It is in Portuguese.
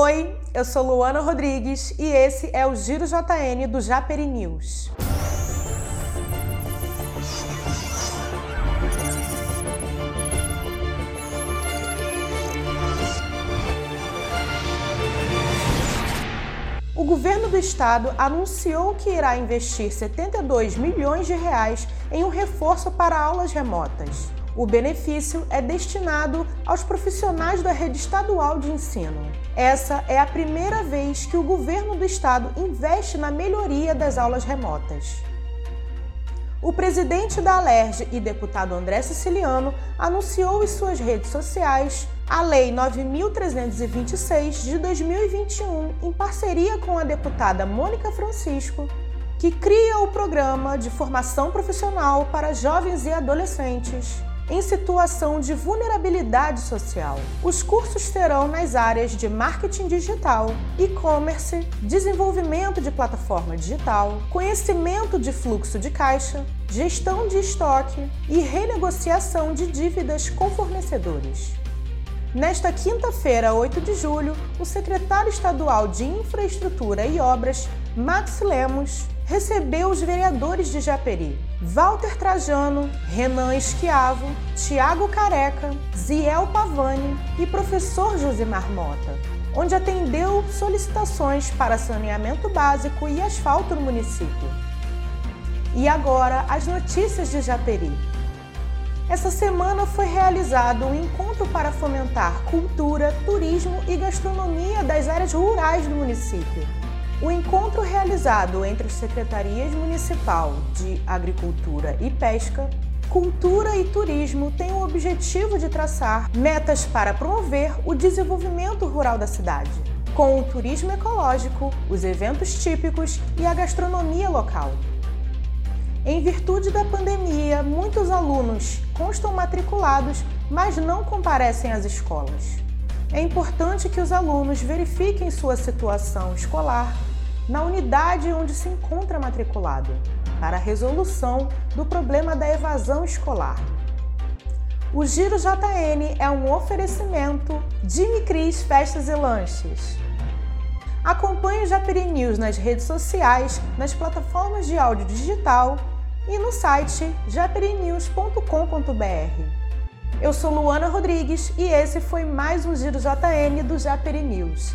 Oi, eu sou Luana Rodrigues e esse é o Giro JN do Japeri News. O governo do estado anunciou que irá investir 72 milhões de reais em um reforço para aulas remotas. O benefício é destinado aos profissionais da rede estadual de ensino. Essa é a primeira vez que o governo do estado investe na melhoria das aulas remotas. O presidente da Alerj e deputado André Siciliano anunciou em suas redes sociais a Lei 9.326 de 2021, em parceria com a deputada Mônica Francisco, que cria o programa de formação profissional para jovens e adolescentes em situação de vulnerabilidade social. Os cursos terão nas áreas de marketing digital, e-commerce, desenvolvimento de plataforma digital, conhecimento de fluxo de caixa, gestão de estoque e renegociação de dívidas com fornecedores. Nesta quinta-feira, 8 de julho, o secretário estadual de Infraestrutura e Obras, Max Lemos, recebeu os vereadores de Japeri, Walter Trajano, Renan Esquiavo, Tiago Careca, Ziel Pavani e professor Josimar Mota, onde atendeu solicitações para saneamento básico e asfalto no município. E agora, as notícias de Japeri. Essa semana foi realizado um encontro para fomentar cultura, turismo e gastronomia das áreas rurais do município. O encontro realizado entre as Secretarias Municipal de Agricultura e Pesca, Cultura e Turismo tem o objetivo de traçar metas para promover o desenvolvimento rural da cidade, com o turismo ecológico, os eventos típicos e a gastronomia local. Em virtude da pandemia, muitos alunos constam matriculados, mas não comparecem às escolas. É importante que os alunos verifiquem sua situação escolar na unidade onde se encontra matriculado, para a resolução do problema da evasão escolar. O Giro JN é um oferecimento de Micris Festas e Lanches. Acompanhe o Japeri News nas redes sociais, nas plataformas de áudio digital e no site japerinews.com.br. Eu sou Luana Rodrigues e esse foi mais um Giro JN do Japeri News.